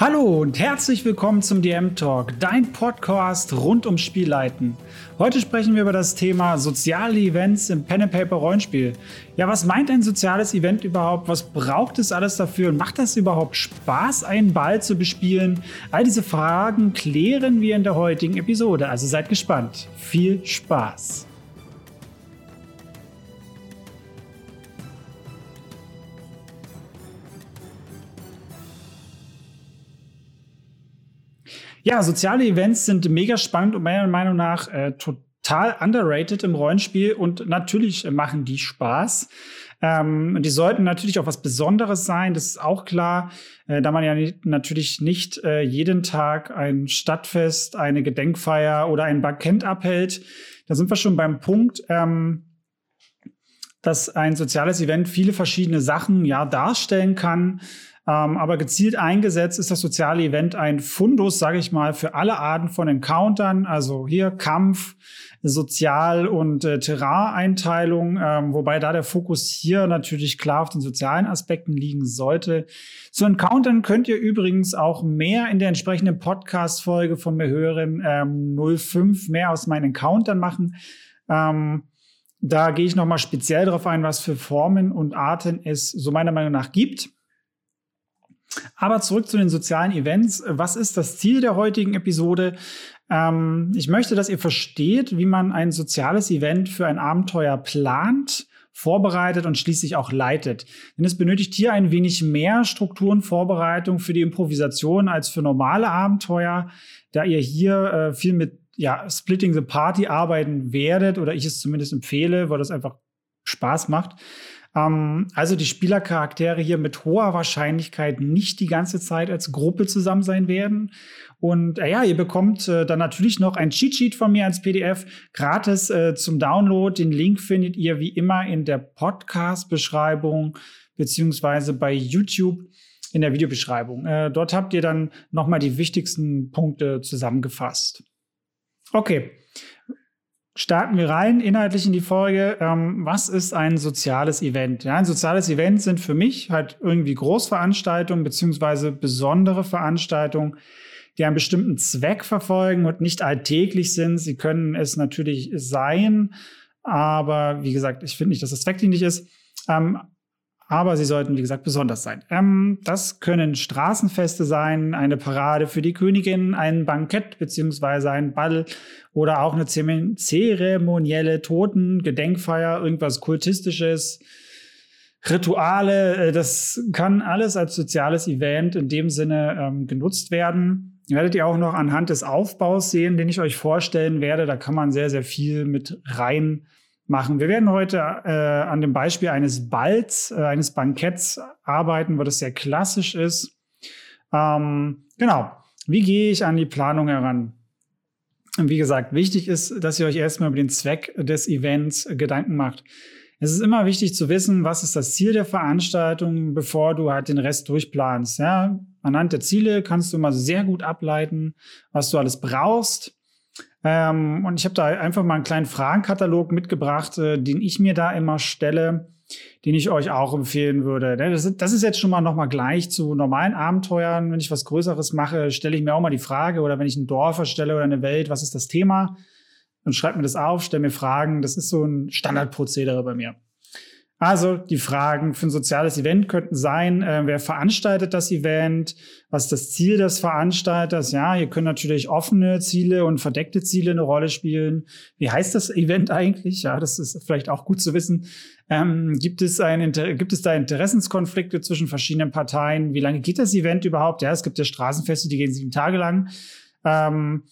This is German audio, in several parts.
Hallo und herzlich willkommen zum DM Talk, dein Podcast rund ums Spielleiten. Heute sprechen wir über das Thema soziale Events im Pen and Paper Rollenspiel. Ja, was meint ein soziales Event überhaupt? Was braucht es alles dafür? Und macht das überhaupt Spaß, einen Ball zu bespielen? All diese Fragen klären wir in der heutigen Episode, also seid gespannt. Viel Spaß! Ja, soziale Events sind mega spannend und meiner Meinung nach äh, total underrated im Rollenspiel und natürlich machen die Spaß. Ähm, die sollten natürlich auch was Besonderes sein, das ist auch klar, äh, da man ja nicht, natürlich nicht äh, jeden Tag ein Stadtfest, eine Gedenkfeier oder ein Bankett abhält. Da sind wir schon beim Punkt, ähm, dass ein soziales Event viele verschiedene Sachen ja darstellen kann. Ähm, aber gezielt eingesetzt ist das soziale Event ein Fundus, sage ich mal, für alle Arten von Encountern. Also hier Kampf, Sozial- und äh, Terrain-Einteilung, ähm, wobei da der Fokus hier natürlich klar auf den sozialen Aspekten liegen sollte. Zu Encountern könnt ihr übrigens auch mehr in der entsprechenden Podcast-Folge von mir hören, ähm, 05, mehr aus meinen Encountern machen. Ähm, da gehe ich nochmal speziell darauf ein, was für Formen und Arten es so meiner Meinung nach gibt. Aber zurück zu den sozialen Events. Was ist das Ziel der heutigen Episode? Ähm, ich möchte, dass ihr versteht, wie man ein soziales Event für ein Abenteuer plant, vorbereitet und schließlich auch leitet. Denn es benötigt hier ein wenig mehr Struktur Vorbereitung für die Improvisation als für normale Abenteuer, da ihr hier äh, viel mit ja, Splitting the Party arbeiten werdet oder ich es zumindest empfehle, weil das einfach Spaß macht. Ähm, also die Spielercharaktere hier mit hoher Wahrscheinlichkeit nicht die ganze Zeit als Gruppe zusammen sein werden. Und äh, ja, ihr bekommt äh, dann natürlich noch ein Cheat Sheet von mir als PDF gratis äh, zum Download. Den Link findet ihr wie immer in der Podcast-Beschreibung beziehungsweise bei YouTube in der Videobeschreibung. Äh, dort habt ihr dann nochmal die wichtigsten Punkte zusammengefasst. Okay, starten wir rein inhaltlich in die Folge. Ähm, was ist ein soziales Event? Ja, ein soziales Event sind für mich halt irgendwie Großveranstaltungen beziehungsweise besondere Veranstaltungen, die einen bestimmten Zweck verfolgen und nicht alltäglich sind. Sie können es natürlich sein, aber wie gesagt, ich finde nicht, dass das zweckdienlich ist. Ähm, aber sie sollten, wie gesagt, besonders sein. Ähm, das können Straßenfeste sein, eine Parade für die Königin, ein Bankett beziehungsweise ein Ball oder auch eine zeremonielle Toten-Gedenkfeier, irgendwas Kultistisches, Rituale. Äh, das kann alles als soziales Event in dem Sinne ähm, genutzt werden. Werdet ihr auch noch anhand des Aufbaus sehen, den ich euch vorstellen werde. Da kann man sehr, sehr viel mit rein machen. Wir werden heute äh, an dem Beispiel eines Balls, äh, eines Banketts arbeiten, wo das sehr klassisch ist. Ähm, genau. Wie gehe ich an die Planung heran? Wie gesagt, wichtig ist, dass ihr euch erstmal über den Zweck des Events Gedanken macht. Es ist immer wichtig zu wissen, was ist das Ziel der Veranstaltung, bevor du halt den Rest durchplanst. Ja, anhand der Ziele kannst du immer sehr gut ableiten, was du alles brauchst, ähm, und ich habe da einfach mal einen kleinen Fragenkatalog mitgebracht, äh, den ich mir da immer stelle, den ich euch auch empfehlen würde. Ne, das ist, das ist jetzt schon mal noch mal gleich zu normalen Abenteuern. Wenn ich was Größeres mache, stelle ich mir auch mal die Frage, oder wenn ich ein Dorf erstelle oder eine Welt, was ist das Thema? Und schreibe mir das auf, stelle mir Fragen. Das ist so ein Standardprozedere bei mir. Also die Fragen für ein soziales Event könnten sein, äh, wer veranstaltet das Event, was ist das Ziel des Veranstalters? Ja, hier können natürlich offene Ziele und verdeckte Ziele eine Rolle spielen. Wie heißt das Event eigentlich? Ja, das ist vielleicht auch gut zu wissen. Ähm, gibt, es ein, gibt es da Interessenskonflikte zwischen verschiedenen Parteien? Wie lange geht das Event überhaupt? Ja, es gibt ja Straßenfeste, die gehen sieben Tage lang. Ähm,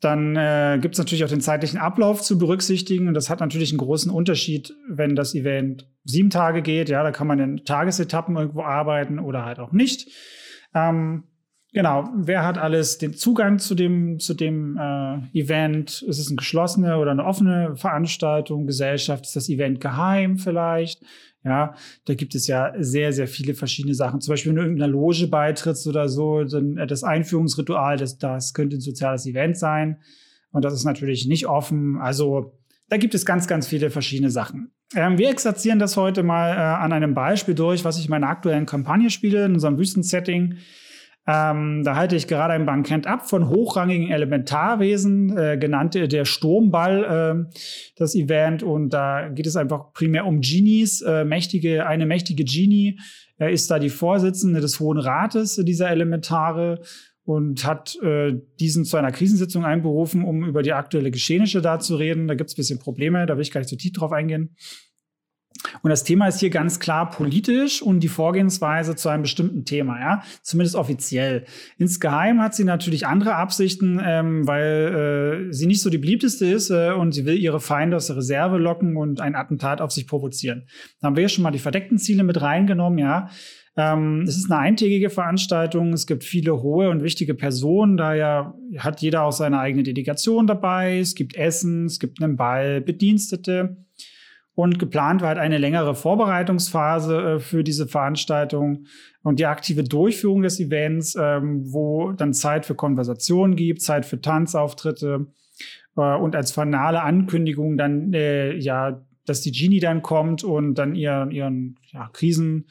dann äh, gibt es natürlich auch den zeitlichen Ablauf zu berücksichtigen. Und das hat natürlich einen großen Unterschied, wenn das Event sieben Tage geht. Ja, da kann man in Tagesetappen irgendwo arbeiten oder halt auch nicht. Ähm, genau, wer hat alles den Zugang zu dem, zu dem äh, Event? Ist es eine geschlossene oder eine offene Veranstaltung? Gesellschaft? Ist das Event geheim vielleicht? Ja, da gibt es ja sehr, sehr viele verschiedene Sachen. Zum Beispiel, wenn du irgendeiner Loge beitrittst oder so, dann äh, das Einführungsritual, das, das könnte ein soziales Event sein. Und das ist natürlich nicht offen. Also da gibt es ganz, ganz viele verschiedene Sachen. Ähm, wir exerzieren das heute mal äh, an einem Beispiel durch, was ich in meiner aktuellen Kampagne spiele, in unserem Wüstensetting. Ähm, da halte ich gerade ein Bankett ab von hochrangigen Elementarwesen, äh, genannt der Sturmball, äh, das Event. Und da geht es einfach primär um Genies. Äh, mächtige, eine mächtige Genie äh, ist da die Vorsitzende des Hohen Rates dieser Elementare und hat äh, diesen zu einer Krisensitzung einberufen, um über die aktuelle Geschehnisse da zu reden. Da gibt es ein bisschen Probleme, da will ich gar nicht so tief drauf eingehen. Und das Thema ist hier ganz klar politisch und die Vorgehensweise zu einem bestimmten Thema, ja, zumindest offiziell. Insgeheim hat sie natürlich andere Absichten, ähm, weil äh, sie nicht so die beliebteste ist äh, und sie will ihre Feinde aus der Reserve locken und ein Attentat auf sich provozieren. Da haben wir ja schon mal die verdeckten Ziele mit reingenommen, ja. Ähm, es ist eine eintägige Veranstaltung. Es gibt viele hohe und wichtige Personen. Daher hat jeder auch seine eigene Delegation dabei. Es gibt Essen, es gibt einen Ball, Bedienstete. Und geplant war halt eine längere Vorbereitungsphase äh, für diese Veranstaltung und die aktive Durchführung des Events, ähm, wo dann Zeit für Konversationen gibt, Zeit für Tanzauftritte äh, und als finale Ankündigung dann, äh, ja, dass die Genie dann kommt und dann ihren, ihren ja, Krisenvortrag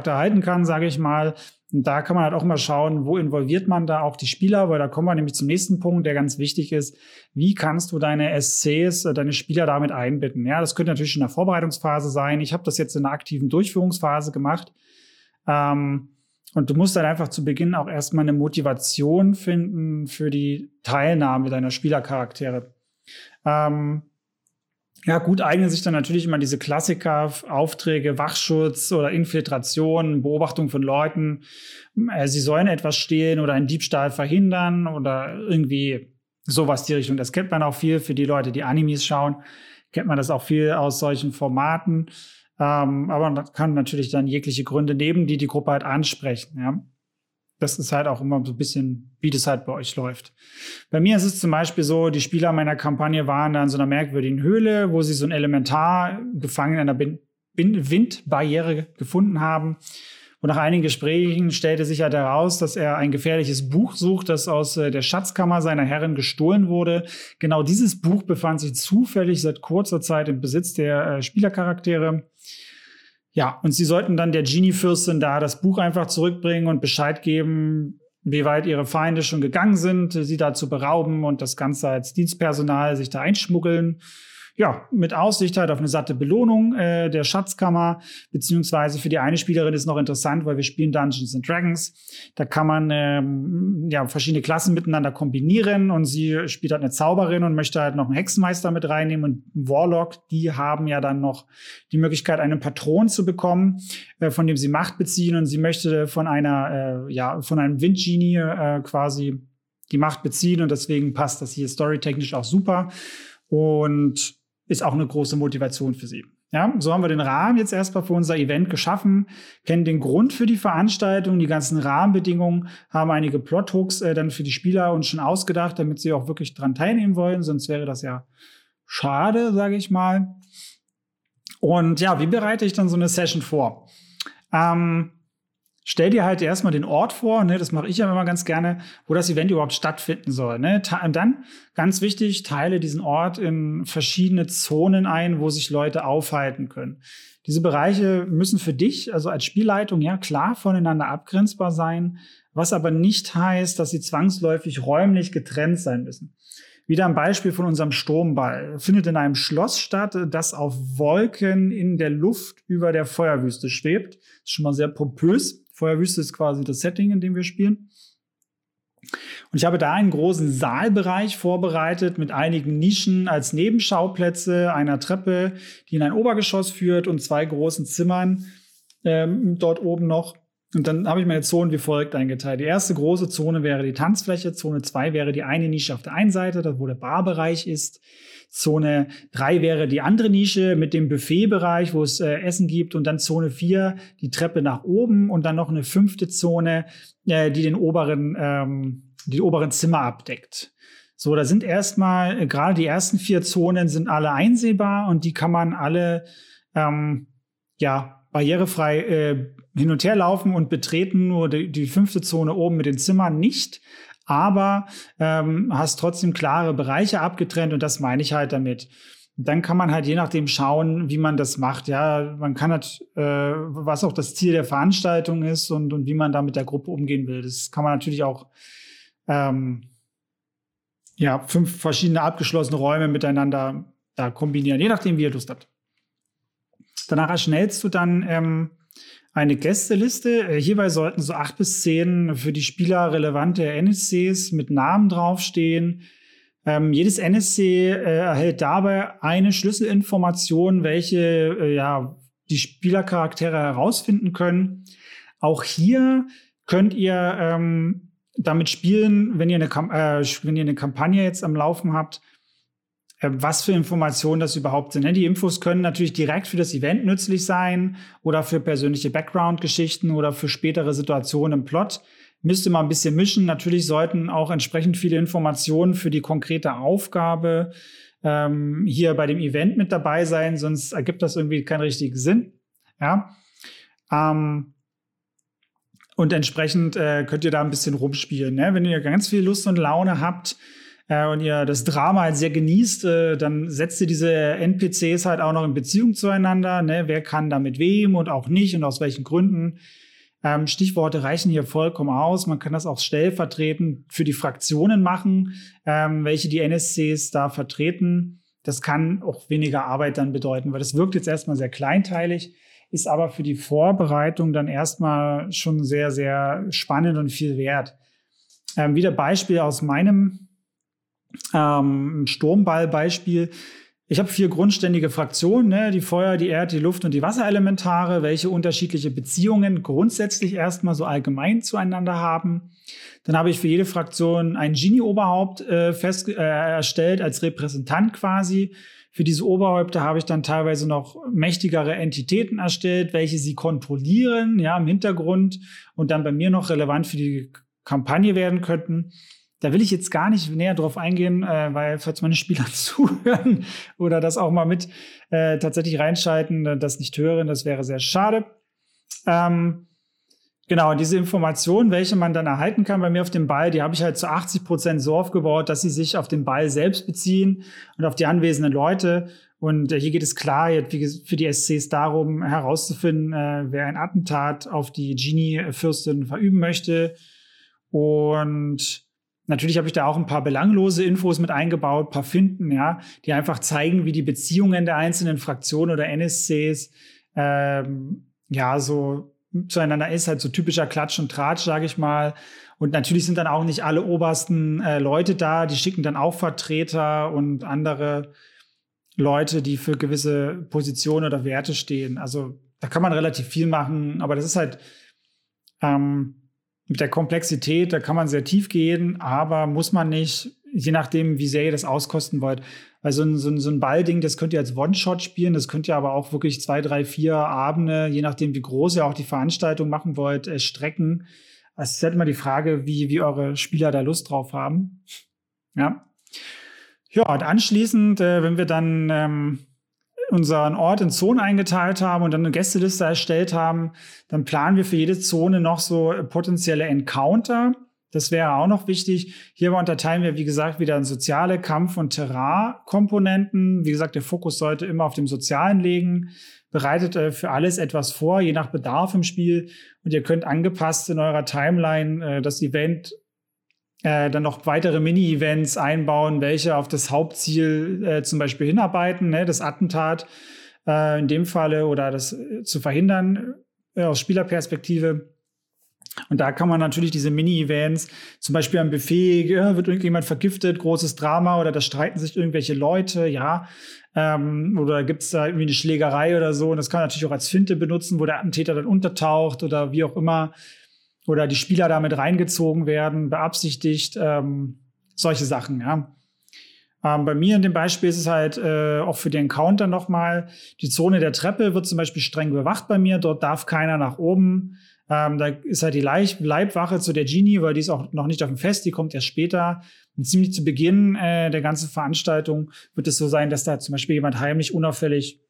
äh, da halten kann, sage ich mal. Und da kann man halt auch mal schauen, wo involviert man da auch die Spieler, weil da kommen wir nämlich zum nächsten Punkt, der ganz wichtig ist. Wie kannst du deine SCs, äh, deine Spieler damit einbinden? Ja, das könnte natürlich in der Vorbereitungsphase sein. Ich habe das jetzt in der aktiven Durchführungsphase gemacht. Ähm, und du musst dann einfach zu Beginn auch erstmal eine Motivation finden für die Teilnahme deiner Spielercharaktere. Ähm, ja, gut eignen sich dann natürlich immer diese Klassiker, Aufträge, Wachschutz oder Infiltration, Beobachtung von Leuten. Äh, sie sollen etwas stehlen oder einen Diebstahl verhindern oder irgendwie sowas die Richtung. Das kennt man auch viel für die Leute, die Animes schauen. Kennt man das auch viel aus solchen Formaten. Ähm, aber man kann natürlich dann jegliche Gründe nehmen, die die Gruppe halt ansprechen. Ja das ist halt auch immer so ein bisschen, wie das halt bei euch läuft. Bei mir ist es zum Beispiel so, die Spieler meiner Kampagne waren da in so einer merkwürdigen Höhle, wo sie so ein Elementar gefangen in einer Windbarriere gefunden haben. Und nach einigen Gesprächen stellte sich halt heraus, dass er ein gefährliches Buch sucht, das aus äh, der Schatzkammer seiner Herren gestohlen wurde. Genau dieses Buch befand sich zufällig seit kurzer Zeit im Besitz der äh, Spielercharaktere. Ja, und sie sollten dann der Genie-Fürstin da das Buch einfach zurückbringen und Bescheid geben, wie weit ihre Feinde schon gegangen sind, sie da zu berauben und das Ganze als Dienstpersonal sich da einschmuggeln ja, mit Aussicht halt auf eine satte Belohnung äh, der Schatzkammer, beziehungsweise für die eine Spielerin ist noch interessant, weil wir spielen Dungeons and Dragons. Da kann man ähm, ja verschiedene Klassen miteinander kombinieren und sie spielt halt eine Zauberin und möchte halt noch einen Hexenmeister mit reinnehmen und Warlock. Die haben ja dann noch die Möglichkeit, einen Patron zu bekommen, äh, von dem sie Macht beziehen und sie möchte von einer, äh, ja, von einem Windgenie äh, quasi die Macht beziehen und deswegen passt das hier storytechnisch auch super. Und ist auch eine große Motivation für sie. Ja, so haben wir den Rahmen jetzt erstmal für unser Event geschaffen, kennen den Grund für die Veranstaltung, die ganzen Rahmenbedingungen, haben einige Plothooks äh, dann für die Spieler uns schon ausgedacht, damit sie auch wirklich dran teilnehmen wollen, sonst wäre das ja schade, sage ich mal. Und ja, wie bereite ich dann so eine Session vor? Ähm, stell dir halt erstmal den Ort vor, ne, das mache ich ja immer ganz gerne, wo das Event überhaupt stattfinden soll. Ne? Und dann, ganz wichtig, teile diesen Ort in verschiedene Zonen ein, wo sich Leute aufhalten können. Diese Bereiche müssen für dich, also als Spielleitung, ja klar voneinander abgrenzbar sein, was aber nicht heißt, dass sie zwangsläufig räumlich getrennt sein müssen. Wieder ein Beispiel von unserem Sturmball. Findet in einem Schloss statt, das auf Wolken in der Luft über der Feuerwüste schwebt. Ist schon mal sehr pompös. Feuerwüste ist quasi das Setting, in dem wir spielen. Und ich habe da einen großen Saalbereich vorbereitet mit einigen Nischen als Nebenschauplätze, einer Treppe, die in ein Obergeschoss führt und zwei großen Zimmern ähm, dort oben noch. Und dann habe ich meine Zonen wie folgt eingeteilt. Die erste große Zone wäre die Tanzfläche, Zone 2 wäre die eine Nische auf der einen Seite, wo der Barbereich ist. Zone 3 wäre die andere Nische mit dem Buffetbereich, wo es äh, Essen gibt. Und dann Zone 4 die Treppe nach oben und dann noch eine fünfte Zone, äh, die den oberen, ähm, die oberen Zimmer abdeckt. So, da sind erstmal, äh, gerade die ersten vier Zonen sind alle einsehbar und die kann man alle, ähm, ja, barrierefrei äh, hin und her laufen und betreten, nur die, die fünfte Zone oben mit den Zimmern nicht aber ähm, hast trotzdem klare Bereiche abgetrennt und das meine ich halt damit. dann kann man halt je nachdem schauen, wie man das macht. Ja, man kann halt, äh, was auch das Ziel der Veranstaltung ist und, und wie man da mit der Gruppe umgehen will. Das kann man natürlich auch, ähm, ja, fünf verschiedene abgeschlossene Räume miteinander da kombinieren, je nachdem, wie ihr Lust habt. Danach erschnellst du dann ähm, eine Gästeliste. Äh, hierbei sollten so acht bis zehn für die Spieler relevante NSCs mit Namen draufstehen ähm, jedes NSC äh, erhält dabei eine Schlüsselinformation, welche äh, ja, die Spielercharaktere herausfinden können. Auch hier könnt ihr ähm, damit spielen, wenn ihr, eine, äh, wenn ihr eine Kampagne jetzt am Laufen habt, was für Informationen das überhaupt sind. Ne? Die Infos können natürlich direkt für das Event nützlich sein oder für persönliche Background-Geschichten oder für spätere Situationen im Plot müsste man ein bisschen mischen. Natürlich sollten auch entsprechend viele Informationen für die konkrete Aufgabe ähm, hier bei dem Event mit dabei sein, sonst ergibt das irgendwie keinen richtigen Sinn. Ja. Ähm, und entsprechend äh, könnt ihr da ein bisschen rumspielen. Ne? Wenn ihr ganz viel Lust und Laune habt äh, und ihr das Drama halt sehr genießt, äh, dann setzt ihr diese NPCs halt auch noch in Beziehung zueinander. Ne? Wer kann da mit wem und auch nicht und aus welchen Gründen. Ähm, Stichworte reichen hier vollkommen aus. Man kann das auch stellvertretend für die Fraktionen machen, ähm, welche die NSCs da vertreten. Das kann auch weniger Arbeit dann bedeuten, weil das wirkt jetzt erstmal sehr kleinteilig, ist aber für die Vorbereitung dann erstmal schon sehr, sehr spannend und viel wert. Ähm, wieder Beispiel aus meinem ähm, Sturmball-Beispiel. Ich habe vier grundständige Fraktionen, ne? die Feuer, die Erde, die Luft und die Wasserelementare, welche unterschiedliche Beziehungen grundsätzlich erstmal so allgemein zueinander haben. Dann habe ich für jede Fraktion ein Genie-Oberhaupt äh, fest äh, erstellt als Repräsentant quasi. Für diese Oberhäupter habe ich dann teilweise noch mächtigere Entitäten erstellt, welche sie kontrollieren, ja, im Hintergrund und dann bei mir noch relevant für die Kampagne werden könnten. Da will ich jetzt gar nicht näher drauf eingehen, äh, weil falls meine Spieler zuhören oder das auch mal mit äh, tatsächlich reinschalten, äh, das nicht hören, das wäre sehr schade. Ähm, genau, diese Informationen, welche man dann erhalten kann bei mir auf dem Ball, die habe ich halt zu 80 Prozent so aufgebaut, dass sie sich auf den Ball selbst beziehen und auf die anwesenden Leute. Und äh, hier geht es klar jetzt für die SCs darum, herauszufinden, äh, wer ein Attentat auf die Genie-Fürstin verüben möchte. Und Natürlich habe ich da auch ein paar belanglose Infos mit eingebaut, paar Finden, ja, die einfach zeigen, wie die Beziehungen der einzelnen Fraktionen oder NSCs ähm, ja so zueinander ist, halt so typischer Klatsch und Tratsch, sage ich mal. Und natürlich sind dann auch nicht alle obersten äh, Leute da, die schicken dann auch Vertreter und andere Leute, die für gewisse Positionen oder Werte stehen. Also da kann man relativ viel machen, aber das ist halt ähm, mit der Komplexität, da kann man sehr tief gehen, aber muss man nicht, je nachdem, wie sehr ihr das auskosten wollt. Weil so ein, so ein, so ein Ballding, das könnt ihr als One-Shot spielen, das könnt ihr aber auch wirklich zwei, drei, vier Abende, je nachdem, wie groß ihr auch die Veranstaltung machen wollt, äh, strecken. Es ist halt immer die Frage, wie, wie eure Spieler da Lust drauf haben. Ja. Ja, und anschließend, äh, wenn wir dann ähm, unseren Ort in Zonen eingeteilt haben und dann eine Gästeliste erstellt haben, dann planen wir für jede Zone noch so potenzielle Encounter. Das wäre auch noch wichtig. Hierbei unterteilen wir, wie gesagt, wieder in soziale Kampf- und Terrain-Komponenten. Wie gesagt, der Fokus sollte immer auf dem Sozialen liegen. Bereitet äh, für alles etwas vor, je nach Bedarf im Spiel. Und ihr könnt angepasst in eurer Timeline äh, das Event äh, dann noch weitere Mini-Events einbauen, welche auf das Hauptziel äh, zum Beispiel hinarbeiten, ne, das Attentat äh, in dem Falle oder das äh, zu verhindern äh, aus Spielerperspektive. Und da kann man natürlich diese Mini-Events, zum Beispiel am Buffet, ja, wird irgendjemand vergiftet, großes Drama oder da streiten sich irgendwelche Leute, ja. Ähm, oder gibt es da irgendwie eine Schlägerei oder so. Und das kann man natürlich auch als Finte benutzen, wo der Attentäter dann untertaucht oder wie auch immer oder die Spieler damit reingezogen werden, beabsichtigt, ähm, solche Sachen, ja. Ähm, bei mir in dem Beispiel ist es halt äh, auch für den Encounter nochmal, die Zone der Treppe wird zum Beispiel streng bewacht bei mir, dort darf keiner nach oben. Ähm, da ist halt die Leib Leibwache zu der Genie, weil die ist auch noch nicht auf dem Fest, die kommt erst später. Und ziemlich zu Beginn äh, der ganzen Veranstaltung wird es so sein, dass da zum Beispiel jemand heimlich unauffällig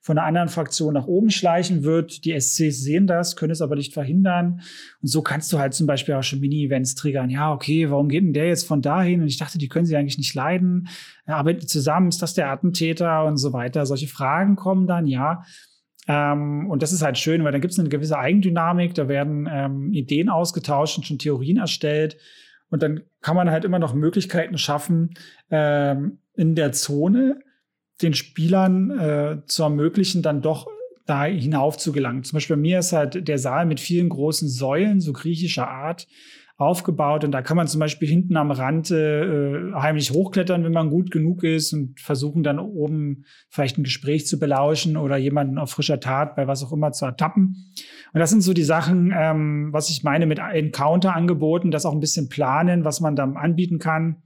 von einer anderen Fraktion nach oben schleichen wird. Die SCs sehen das, können es aber nicht verhindern. Und so kannst du halt zum Beispiel auch schon Mini-Events triggern. Ja, okay, warum geht denn der jetzt von dahin? Und ich dachte, die können sie eigentlich nicht leiden. Arbeiten zusammen, ist das der Attentäter und so weiter? Solche Fragen kommen dann, ja. Ähm, und das ist halt schön, weil da gibt es eine gewisse Eigendynamik, da werden ähm, Ideen ausgetauscht und schon Theorien erstellt. Und dann kann man halt immer noch Möglichkeiten schaffen, ähm, in der Zone den Spielern äh, zu ermöglichen, dann doch da hinauf zu gelangen. Zum Beispiel bei mir ist halt der Saal mit vielen großen Säulen, so griechischer Art, aufgebaut. Und da kann man zum Beispiel hinten am Rand äh, heimlich hochklettern, wenn man gut genug ist und versuchen dann oben vielleicht ein Gespräch zu belauschen oder jemanden auf frischer Tat bei was auch immer zu ertappen. Und das sind so die Sachen, ähm, was ich meine mit Encounter-Angeboten, das auch ein bisschen planen, was man dann anbieten kann.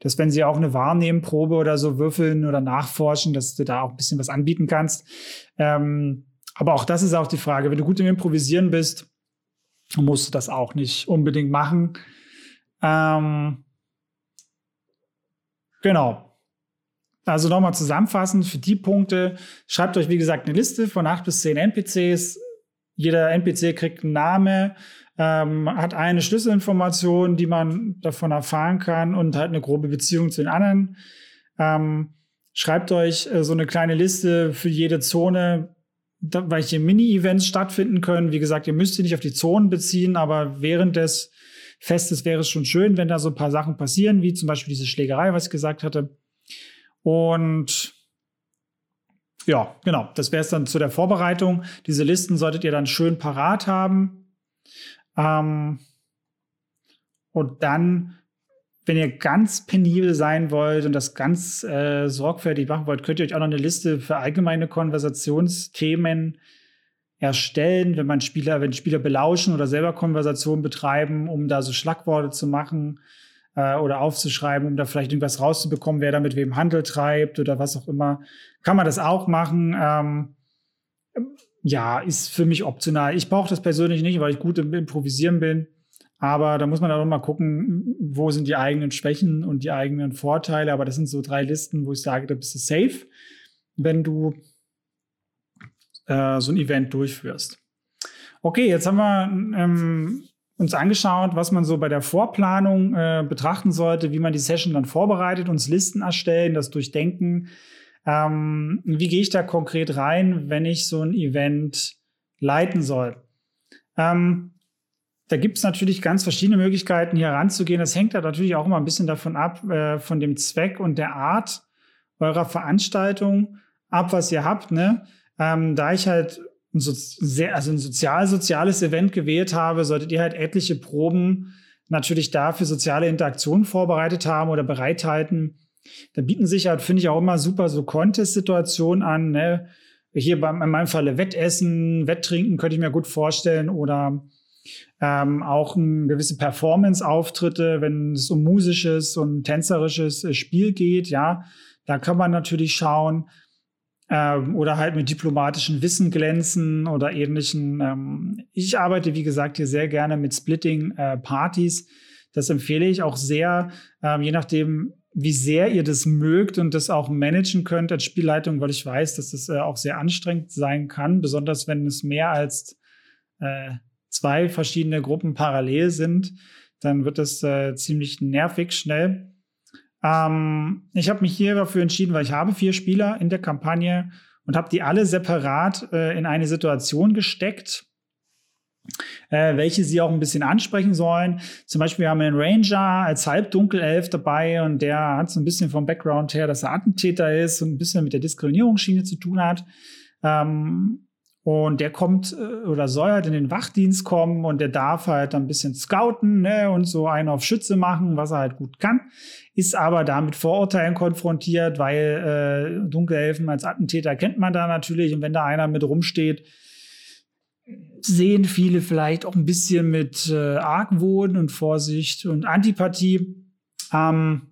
Dass wenn sie auch eine Wahrnehmenprobe oder so würfeln oder nachforschen, dass du da auch ein bisschen was anbieten kannst. Ähm, aber auch das ist auch die Frage, wenn du gut im Improvisieren bist, musst du das auch nicht unbedingt machen. Ähm, genau. Also nochmal zusammenfassend für die Punkte. Schreibt euch, wie gesagt, eine Liste von acht bis zehn NPCs. Jeder NPC kriegt einen Namen, ähm, hat eine Schlüsselinformation, die man davon erfahren kann und hat eine grobe Beziehung zu den anderen. Ähm, schreibt euch äh, so eine kleine Liste für jede Zone, da, welche Mini-Events stattfinden können. Wie gesagt, ihr müsst sie nicht auf die Zonen beziehen, aber während des Festes wäre es schon schön, wenn da so ein paar Sachen passieren, wie zum Beispiel diese Schlägerei, was ich gesagt hatte. Und ja, genau, das wäre es dann zu der Vorbereitung. Diese Listen solltet ihr dann schön parat haben. Ähm, und dann wenn ihr ganz penibel sein wollt und das ganz äh, sorgfältig machen wollt, könnt ihr euch auch noch eine Liste für allgemeine Konversationsthemen erstellen, wenn man Spieler, wenn Spieler belauschen oder selber Konversationen betreiben, um da so Schlagworte zu machen äh, oder aufzuschreiben, um da vielleicht irgendwas rauszubekommen, wer da mit wem Handel treibt oder was auch immer, kann man das auch machen. Ähm, ja, ist für mich optional. Ich brauche das persönlich nicht, weil ich gut im Improvisieren bin. Aber da muss man auch mal gucken, wo sind die eigenen Schwächen und die eigenen Vorteile. Aber das sind so drei Listen, wo ich sage, da bist du safe, wenn du äh, so ein Event durchführst. Okay, jetzt haben wir ähm, uns angeschaut, was man so bei der Vorplanung äh, betrachten sollte, wie man die Session dann vorbereitet, uns Listen erstellen, das durchdenken. Ähm, wie gehe ich da konkret rein, wenn ich so ein Event leiten soll? Ähm, da gibt es natürlich ganz verschiedene Möglichkeiten, hier ranzugehen. Das hängt da natürlich auch immer ein bisschen davon ab, äh, von dem Zweck und der Art eurer Veranstaltung ab, was ihr habt. Ne? Ähm, da ich halt ein, so sehr, also ein sozial-soziales Event gewählt habe, solltet ihr halt etliche Proben natürlich da für soziale Interaktionen vorbereitet haben oder bereithalten. Da bieten sich halt, finde ich, auch immer super so Contest-Situationen an. Ne? Hier bei, in meinem Falle Wettessen, Wetttrinken könnte ich mir gut vorstellen oder ähm, auch ein, gewisse Performance-Auftritte, wenn es um musisches und tänzerisches äh, Spiel geht, ja, da kann man natürlich schauen. Ähm, oder halt mit diplomatischem Wissen glänzen oder ähnlichen. Ähm, ich arbeite, wie gesagt, hier sehr gerne mit Splitting-Partys. Äh, das empfehle ich auch sehr, ähm, je nachdem, wie sehr ihr das mögt und das auch managen könnt als Spielleitung, weil ich weiß, dass das äh, auch sehr anstrengend sein kann, besonders wenn es mehr als äh, zwei verschiedene Gruppen parallel sind, dann wird das äh, ziemlich nervig schnell. Ähm, ich habe mich hier dafür entschieden, weil ich habe vier Spieler in der Kampagne und habe die alle separat äh, in eine Situation gesteckt, äh, welche sie auch ein bisschen ansprechen sollen. Zum Beispiel haben wir einen Ranger als Halbdunkelelf dabei und der hat so ein bisschen vom Background her, dass er Attentäter ist und ein bisschen mit der Diskriminierungsschiene zu tun hat. Ähm, und der kommt äh, oder soll halt in den Wachdienst kommen und der darf halt ein bisschen scouten ne, und so einen auf Schütze machen, was er halt gut kann. Ist aber damit Vorurteilen konfrontiert, weil äh, Dunkelhelfen als Attentäter kennt man da natürlich. Und wenn da einer mit rumsteht, sehen viele vielleicht auch ein bisschen mit äh, Argwohn und Vorsicht und Antipathie. Ähm,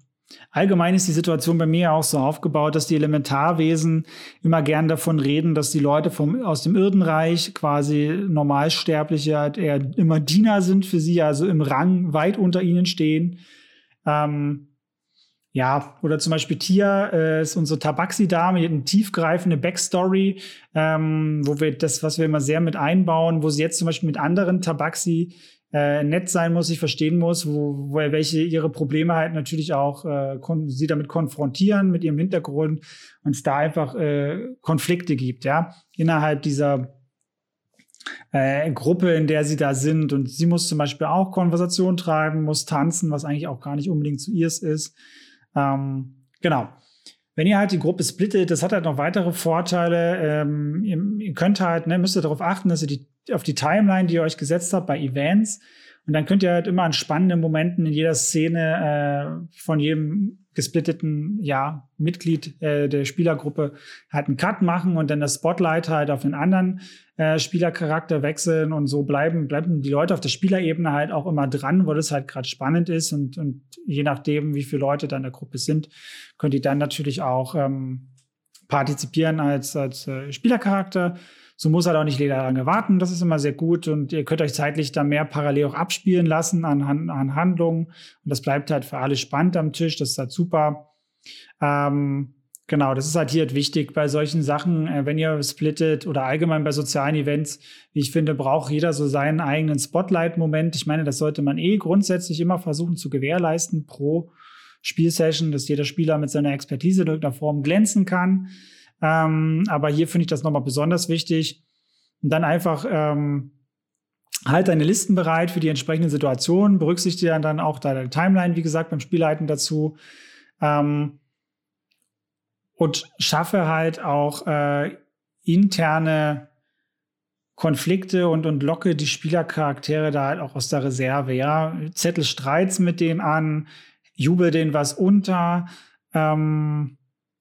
Allgemein ist die Situation bei mir auch so aufgebaut, dass die Elementarwesen immer gern davon reden, dass die Leute vom, aus dem Irdenreich quasi Normalsterbliche halt eher immer Diener sind für sie, also im Rang weit unter ihnen stehen. Ähm, ja, oder zum Beispiel Tia äh, ist unsere Tabaxi-Dame, die hat eine tiefgreifende Backstory, ähm, wo wir das, was wir immer sehr mit einbauen, wo sie jetzt zum Beispiel mit anderen Tabaxi äh, nett sein muss, sich verstehen muss, wo, wo welche ihre Probleme halt natürlich auch äh, sie damit konfrontieren mit ihrem Hintergrund und es da einfach äh, Konflikte gibt, ja, innerhalb dieser äh, Gruppe, in der sie da sind. Und sie muss zum Beispiel auch Konversation treiben, muss tanzen, was eigentlich auch gar nicht unbedingt zu ihr ist. Ähm, genau. Wenn ihr halt die Gruppe splittet, das hat halt noch weitere Vorteile. Ähm, ihr, ihr, könnt halt, ne, müsst ihr darauf achten, dass ihr die, auf die Timeline, die ihr euch gesetzt habt bei Events, und dann könnt ihr halt immer an spannenden Momenten in jeder Szene äh, von jedem gesplitteten ja, Mitglied äh, der Spielergruppe halt einen Cut machen und dann das Spotlight halt auf den anderen äh, Spielercharakter wechseln und so bleiben, bleiben die Leute auf der Spielerebene halt auch immer dran, weil es halt gerade spannend ist und, und je nachdem, wie viele Leute da in der Gruppe sind, könnt ihr dann natürlich auch ähm, partizipieren als, als äh, Spielercharakter. So muss halt auch nicht jeder lange warten. Das ist immer sehr gut. Und ihr könnt euch zeitlich da mehr parallel auch abspielen lassen an, an Handlungen. Und das bleibt halt für alle spannend am Tisch. Das ist halt super. Ähm, genau, das ist halt hier halt wichtig bei solchen Sachen. Äh, wenn ihr splittet oder allgemein bei sozialen Events, wie ich finde, braucht jeder so seinen eigenen Spotlight-Moment. Ich meine, das sollte man eh grundsätzlich immer versuchen zu gewährleisten pro Spielsession, dass jeder Spieler mit seiner Expertise in irgendeiner Form glänzen kann. Ähm, aber hier finde ich das nochmal besonders wichtig. Und dann einfach ähm, halt deine Listen bereit für die entsprechenden Situationen, berücksichtige dann auch deine Timeline, wie gesagt, beim Spielleiten dazu. Ähm, und schaffe halt auch äh, interne Konflikte und, und locke die Spielercharaktere da halt auch aus der Reserve, ja. Zettel Streits mit denen an, jubel denen was unter, ähm,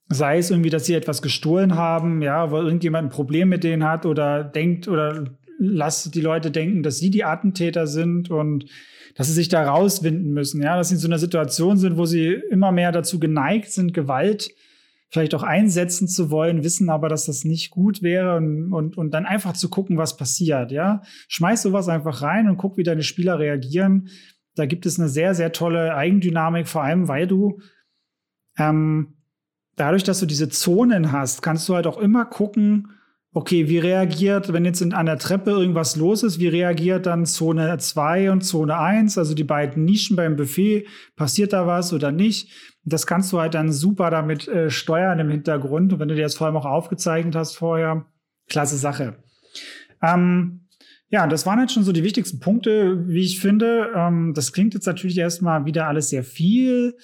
Sei es irgendwie, dass sie etwas gestohlen haben, ja, weil irgendjemand ein Problem mit denen hat oder denkt oder lasst die Leute denken, dass sie die Attentäter sind und dass sie sich da rauswinden müssen, ja, dass sie in so einer Situation sind, wo sie immer mehr dazu geneigt sind, Gewalt vielleicht auch einsetzen zu wollen, wissen aber, dass das nicht gut wäre und, und, und dann einfach zu gucken, was passiert, ja. Schmeiß sowas einfach rein und guck, wie deine Spieler reagieren. Da gibt es eine sehr, sehr tolle Eigendynamik, vor allem, weil du ähm, dadurch, dass du diese Zonen hast, kannst du halt auch immer gucken, okay, wie reagiert, wenn jetzt an der Treppe irgendwas los ist, wie reagiert dann Zone 2 und Zone 1, also die beiden Nischen beim Buffet, passiert da was oder nicht? Das kannst du halt dann super damit äh, steuern im Hintergrund. Und wenn du dir das vor allem auch aufgezeichnet hast vorher, klasse Sache. Ähm, ja, das waren jetzt schon so die wichtigsten Punkte, wie ich finde. Ähm, das klingt jetzt natürlich erstmal wieder alles sehr viel.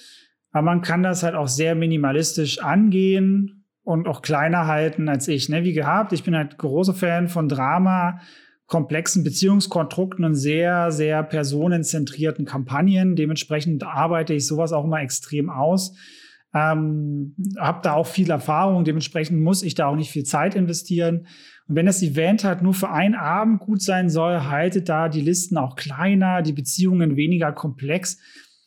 Aber man kann das halt auch sehr minimalistisch angehen und auch kleiner halten als ich. Ne? Wie gehabt, ich bin halt großer Fan von Drama, komplexen Beziehungskonstrukten und sehr, sehr personenzentrierten Kampagnen. Dementsprechend arbeite ich sowas auch immer extrem aus. Ähm, habe da auch viel Erfahrung, dementsprechend muss ich da auch nicht viel Zeit investieren. Und wenn das Event halt nur für einen Abend gut sein soll, haltet da die Listen auch kleiner, die Beziehungen weniger komplex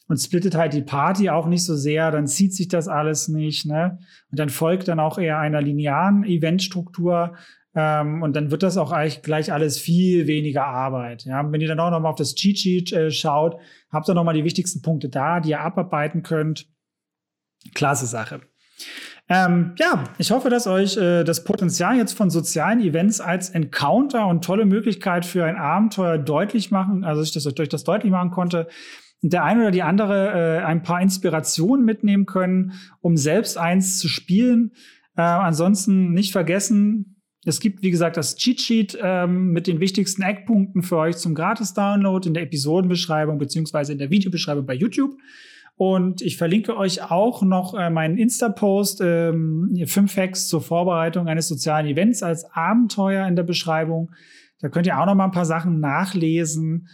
und splittet halt die Party auch nicht so sehr, dann zieht sich das alles nicht, ne? Und dann folgt dann auch eher einer linearen Eventstruktur. Ähm, und dann wird das auch eigentlich gleich alles viel weniger Arbeit. Ja? Wenn ihr dann auch noch mal auf das Cheat Sheet äh, schaut, habt ihr noch mal die wichtigsten Punkte da, die ihr abarbeiten könnt. Klasse Sache. Ähm, ja, ich hoffe, dass euch äh, das Potenzial jetzt von sozialen Events als Encounter und tolle Möglichkeit für ein Abenteuer deutlich machen, also ich das euch das deutlich machen konnte der eine oder die andere äh, ein paar Inspirationen mitnehmen können, um selbst eins zu spielen. Äh, ansonsten nicht vergessen, es gibt, wie gesagt, das Cheat Sheet ähm, mit den wichtigsten Eckpunkten für euch zum Gratis-Download in der Episodenbeschreibung beziehungsweise in der Videobeschreibung bei YouTube. Und ich verlinke euch auch noch äh, meinen Insta-Post, ähm, fünf Hacks zur Vorbereitung eines sozialen Events als Abenteuer in der Beschreibung. Da könnt ihr auch noch mal ein paar Sachen nachlesen.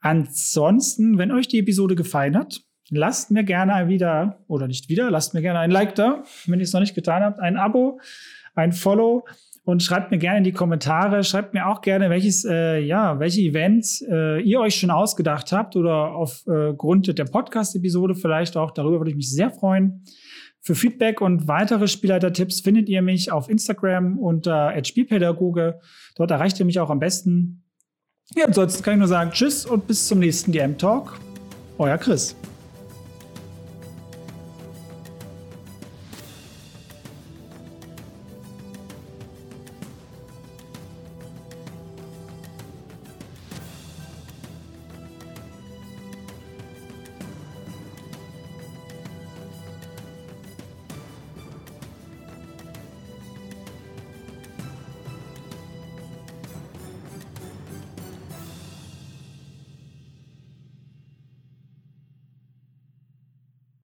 Ansonsten, wenn euch die Episode gefallen hat, lasst mir gerne wieder, oder nicht wieder, lasst mir gerne ein Like da, wenn ihr es noch nicht getan habt, ein Abo, ein Follow und schreibt mir gerne in die Kommentare, schreibt mir auch gerne, welches, äh, ja, welche Events äh, ihr euch schon ausgedacht habt oder aufgrund äh, der Podcast-Episode vielleicht auch. Darüber würde ich mich sehr freuen. Für Feedback und weitere Spielleiter-Tipps findet ihr mich auf Instagram unter Spielpädagoge. Dort erreicht ihr mich auch am besten. Ja, ansonsten kann ich nur sagen Tschüss und bis zum nächsten DM Talk. Euer Chris.